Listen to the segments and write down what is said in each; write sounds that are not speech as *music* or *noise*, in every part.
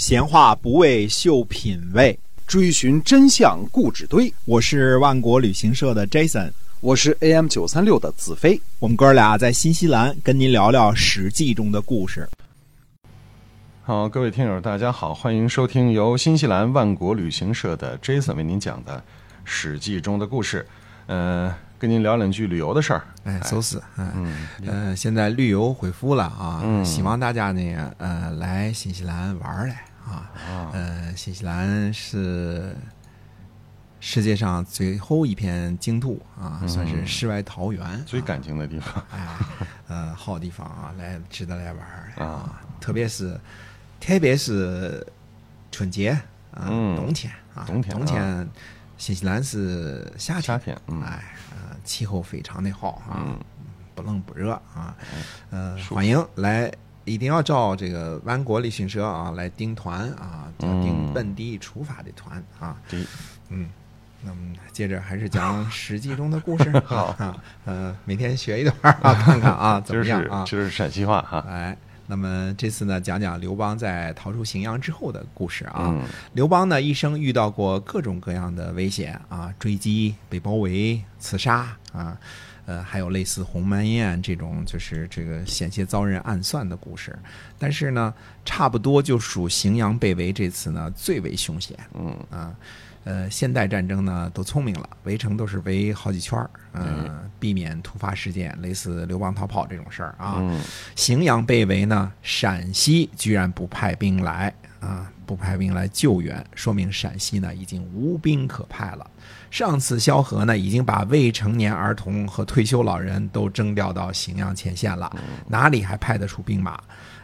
闲话不为秀品味，追寻真相固执堆。我是万国旅行社的 Jason，我是 AM 九三六的子飞。我们哥俩在新西兰跟您聊聊《史记》中的故事。好，各位听友，大家好，欢迎收听由新西兰万国旅行社的 Jason 为您讲的《史记》中的故事。呃，跟您聊两句旅游的事儿。哎，搜死，嗯，呃，现在旅游恢复了啊，嗯希望大家呢，呃，来新西兰玩来啊。呃，新西兰是世界上最后一片净土啊，算是世外桃源，最干净的地方。哎，呃，好地方啊，来值得来玩啊，特别是特别是春节啊，冬天啊，冬天，冬天。新西兰是夏天，夏天，哎，呃，气候非常的好啊，不冷不热啊，呃，欢迎来，一定要找这个万国旅行社啊来订团啊，订本地出发的团啊，嗯，那么接着还是讲史记中的故事，*laughs* 好。啊，呃，每天学一段啊，看看啊 *laughs* 怎么样啊，这是陕西话哈，哎。那么这次呢，讲讲刘邦在逃出荥阳之后的故事啊。刘邦呢，一生遇到过各种各样的危险啊，追击、被包围、刺杀啊，呃，还有类似鸿门宴这种，就是这个险些遭人暗算的故事。但是呢，差不多就属荥阳被围这次呢最为凶险。嗯啊。呃，现代战争呢都聪明了，围城都是围好几圈儿，嗯，避免突发事件，类似刘邦逃跑这种事儿啊。荥阳被围呢，陕西居然不派兵来啊，不派兵来救援，说明陕西呢已经无兵可派了。上次萧何呢已经把未成年儿童和退休老人都征调到荥阳前线了，哪里还派得出兵马？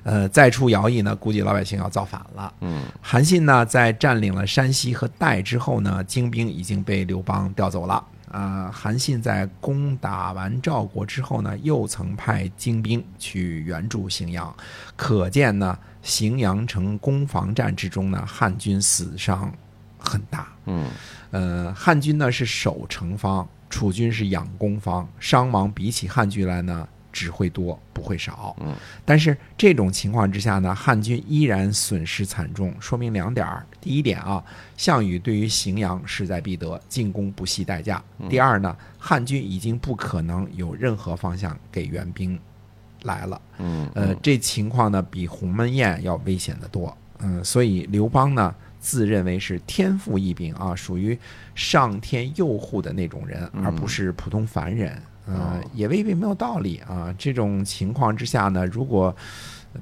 呃，再出徭役呢，估计老百姓要造反了。嗯，韩信呢，在占领了山西和代之后呢，精兵已经被刘邦调走了。啊，韩信在攻打完赵国之后呢，又曾派精兵去援助荥阳，可见呢，荥阳城攻防战之中呢，汉军死伤很大。嗯，呃，汉军呢是守城方，楚军是养攻方，伤亡比起汉军来呢。只会多不会少，嗯，但是这种情况之下呢，汉军依然损失惨重，说明两点：第一点啊，项羽对于荥阳势在必得，进攻不惜代价；第二呢，汉军已经不可能有任何方向给援兵来了，嗯，呃，这情况呢比鸿门宴要危险得多，嗯，所以刘邦呢自认为是天赋异禀啊，属于上天佑护的那种人，而不是普通凡人。嗯，也未必没有道理啊。这种情况之下呢，如果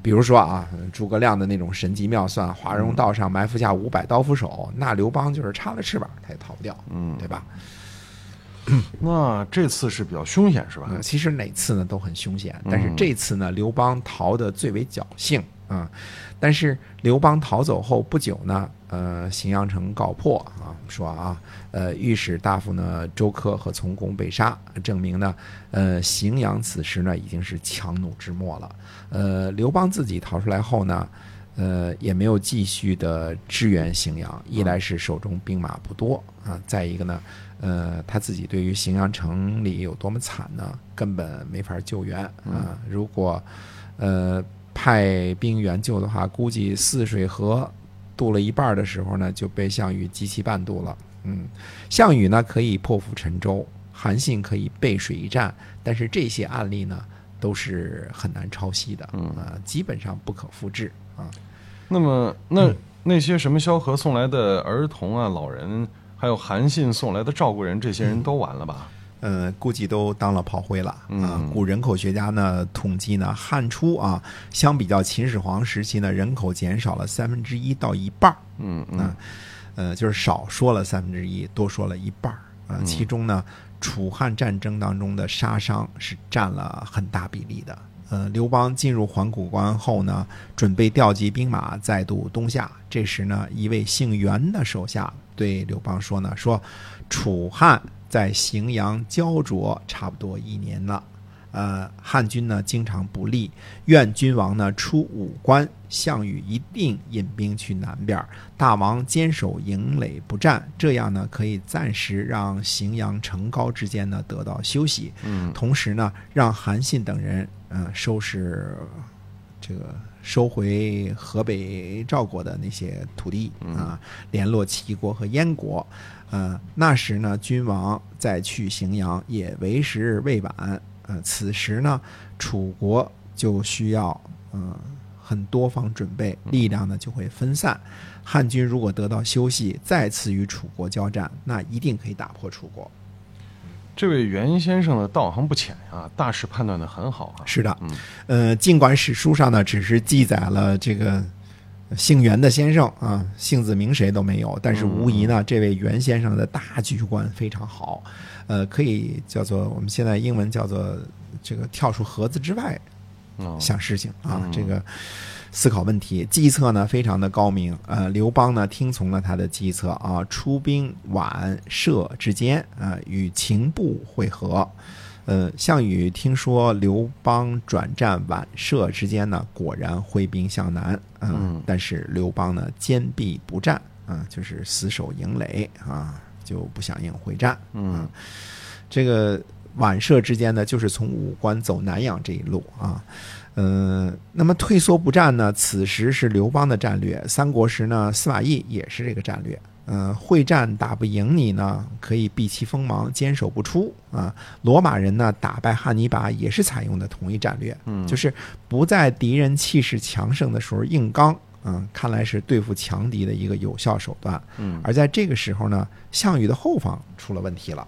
比如说啊，诸葛亮的那种神机妙算，华容道上埋伏下五百刀斧手，那刘邦就是插了翅膀他也逃不掉，嗯，对吧？*coughs* 那这次是比较凶险，是吧？其实哪次呢都很凶险，但是这次呢，刘邦逃得最为侥幸啊。但是刘邦逃走后不久呢，呃，荥阳城告破啊，说啊，呃，御史大夫呢周柯和从公被杀，证明呢，呃，荥阳此时呢已经是强弩之末了。呃，刘邦自己逃出来后呢，呃，也没有继续的支援荥阳，一来是手中兵马不多啊，再一个呢，呃，他自己对于荥阳城里有多么惨呢，根本没法救援啊。如果，呃。派兵援救的话，估计泗水河渡了一半的时候呢，就被项羽及其半渡了。嗯，项羽呢可以破釜沉舟，韩信可以背水一战，但是这些案例呢都是很难抄袭的，啊，基本上不可复制啊。那么，那那些什么萧何送来的儿童啊、老人，还有韩信送来的照顾人，这些人都完了吧？呃，估计都当了炮灰了啊！古人口学家呢统计呢，汉初啊，相比较秦始皇时期呢，人口减少了三分之一到一半嗯嗯，呃，就是少说了三分之一，多说了一半啊。其中呢，楚汉战争当中的杀伤是占了很大比例的。呃，刘邦进入函谷关后呢，准备调集兵马再度东下。这时呢，一位姓袁的手下对刘邦说呢：“说楚汉。”在荥阳焦灼差不多一年了，呃，汉军呢经常不利，愿君王呢出武关，项羽一定引兵去南边，大王坚守营垒不战，这样呢可以暂时让荥阳城高之间呢得到休息，嗯，同时呢让韩信等人嗯收拾这个收回河北赵国的那些土地啊，联络齐国和燕国。呃，那时呢，君王再去荥阳也为时未晚。呃，此时呢，楚国就需要嗯很多方准备，力量呢就会分散。汉军如果得到休息，再次与楚国交战，那一定可以打破楚国。这位袁先生的道行不浅啊，大事判断的很好啊。是的，嗯呃，尽管史书上呢只是记载了这个姓袁的先生啊，姓字名谁都没有，但是无疑呢，这位袁先生的大局观非常好，呃，可以叫做我们现在英文叫做这个跳出盒子之外想事情啊，这个。思考问题，计策呢非常的高明。呃，刘邦呢听从了他的计策啊，出兵宛射之间啊，与秦部会合。呃，项羽听说刘邦转战宛射之间呢，果然挥兵向南。嗯，但是刘邦呢坚壁不战啊，就是死守营垒啊，就不响应会战。嗯，这个宛射之间呢，就是从武关走南阳这一路啊。嗯，那么退缩不战呢？此时是刘邦的战略。三国时呢，司马懿也是这个战略。嗯，会战打不赢你呢，可以避其锋芒，坚守不出啊。罗马人呢，打败汉尼拔也是采用的同一战略，嗯，就是不在敌人气势强盛的时候硬刚。嗯，看来是对付强敌的一个有效手段。嗯，而在这个时候呢，项羽的后方出了问题了。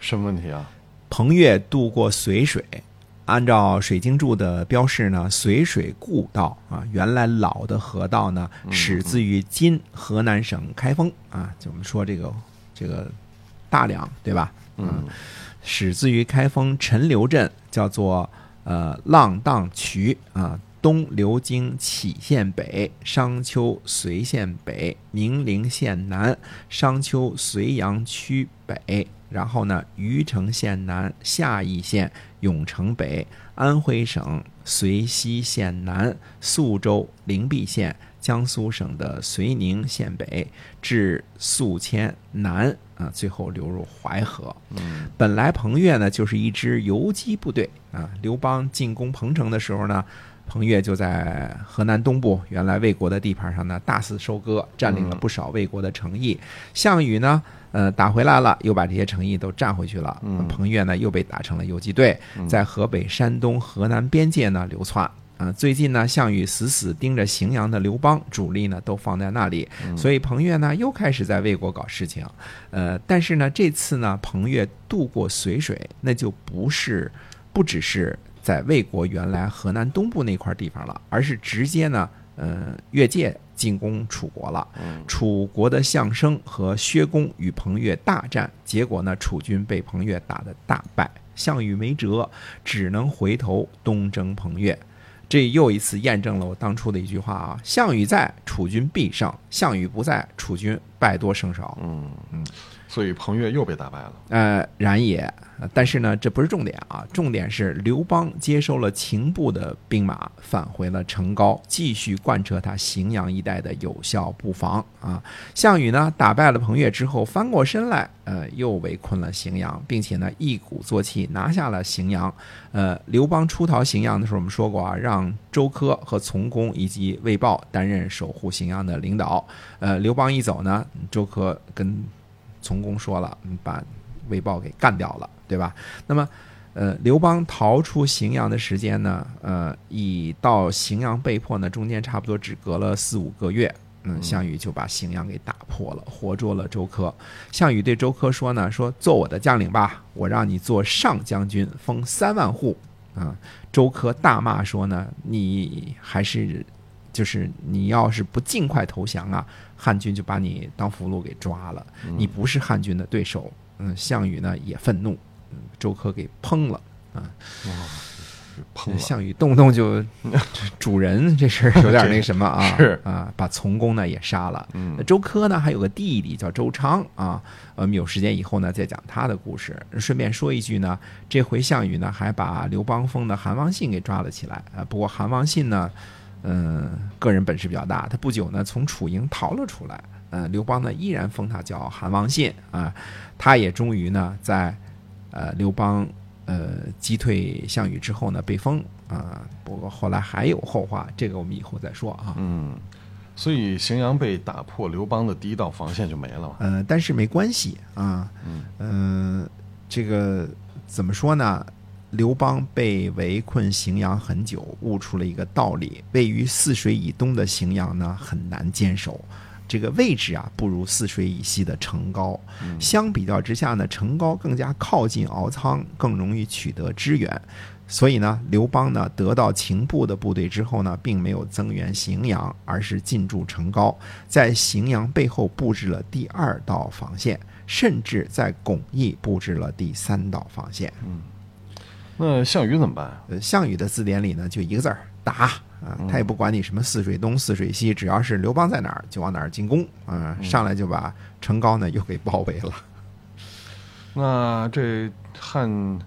什么问题啊？彭越渡过随水。按照水经注的标示呢，随水故道啊，原来老的河道呢，始自于今河南省开封啊，就我们说这个这个大梁对吧？嗯，始自于开封陈留镇，叫做呃浪荡渠啊，东流经杞县北，商丘随县北，宁陵县南，商丘睢阳区北。然后呢，虞城县南，夏邑县，永城北，安徽省遂溪县南，宿州灵璧县，江苏省的绥宁县北，至宿迁南啊，最后流入淮河。嗯，本来彭越呢就是一支游击部队啊。刘邦进攻彭城的时候呢，彭越就在河南东部原来魏国的地盘上呢大肆收割，占领了不少魏国的城邑。项羽呢？呃，打回来了，又把这些城邑都占回去了。彭越呢，又被打成了游击队，在河北、山东、河南边界呢流窜。啊，最近呢，项羽死死盯着荥阳的刘邦，主力呢都放在那里，所以彭越呢又开始在魏国搞事情。呃，但是呢，这次呢，彭越渡过随水，那就不是，不只是在魏国原来河南东部那块地方了，而是直接呢，呃，越界。进攻楚国了，楚国的相生和薛公与彭越大战，结果呢，楚军被彭越打得大败，项羽没辙，只能回头东征彭越。这又一次验证了我当初的一句话啊：项羽在，楚军必胜；项羽不在，楚军败多胜少。嗯嗯。所以彭越又被打败了。呃，然也，但是呢，这不是重点啊，重点是刘邦接收了秦部的兵马，返回了成皋，继续贯彻他荥阳一带的有效布防啊。项羽呢，打败了彭越之后，翻过身来，呃，又围困了荥阳，并且呢，一鼓作气拿下了荥阳。呃，刘邦出逃荥阳的时候，我们说过啊，让周柯和从公以及魏豹担任守护荥阳的领导。呃，刘邦一走呢，周柯跟从公说了，把魏豹给干掉了，对吧？那么，呃，刘邦逃出荥阳的时间呢？呃，以到荥阳被迫呢，中间差不多只隔了四五个月。嗯，项羽就把荥阳给打破了，活捉了周柯。项羽对周柯说呢：“说做我的将领吧，我让你做上将军，封三万户。”啊，周柯大骂说呢：“你还是，就是你要是不尽快投降啊！”汉军就把你当俘虏给抓了，你不是汉军的对手。嗯，项羽呢也愤怒，嗯，周柯给烹了啊。烹项羽动不动就 *laughs* 主人，这事儿有点那什么啊？*laughs* 是啊，把从公呢也杀了。那，周柯呢还有个弟弟叫周昌啊。我们有时间以后呢再讲他的故事。顺便说一句呢，这回项羽呢还把刘邦封的韩王信给抓了起来啊。不过韩王信呢。嗯，个人本事比较大，他不久呢从楚营逃了出来。呃，刘邦呢依然封他叫韩王信啊，他也终于呢在呃刘邦呃击退项羽之后呢被封啊。不过后来还有后话，这个我们以后再说啊。嗯，所以荥阳被打破，刘邦的第一道防线就没了嘛。呃，但是没关系啊。嗯、这个怎么说呢？刘邦被围困荥阳很久，悟出了一个道理：位于泗水以东的荥阳呢，很难坚守。这个位置啊，不如泗水以西的成皋。相比较之下呢，成皋更加靠近敖仓，更容易取得支援。所以呢，刘邦呢得到秦部的部队之后呢，并没有增援荥阳，而是进驻成皋，在荥阳背后布置了第二道防线，甚至在巩义布置了第三道防线。那项羽怎么办啊？呃，项羽的字典里呢，就一个字儿打啊，他也不管你什么泗水东、泗水西，只要是刘邦在哪儿，就往哪儿进攻啊，上来就把成皋呢又给包围了。那这汉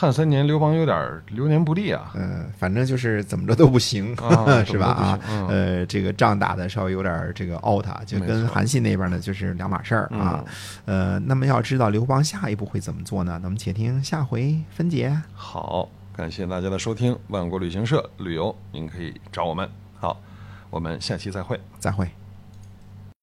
汉三年，刘邦有点流年不利啊。呃，反正就是怎么着都不行，啊 *laughs* 是吧？啊呃，这个仗打的稍微有点儿这个 out，就跟韩信那边呢就是两码事儿啊。呃，那么要知道刘邦下一步会怎么做呢？咱们且听下回分解。好，感谢大家的收听，万国旅行社旅游，您可以找我们。好，我们下期再会。再会。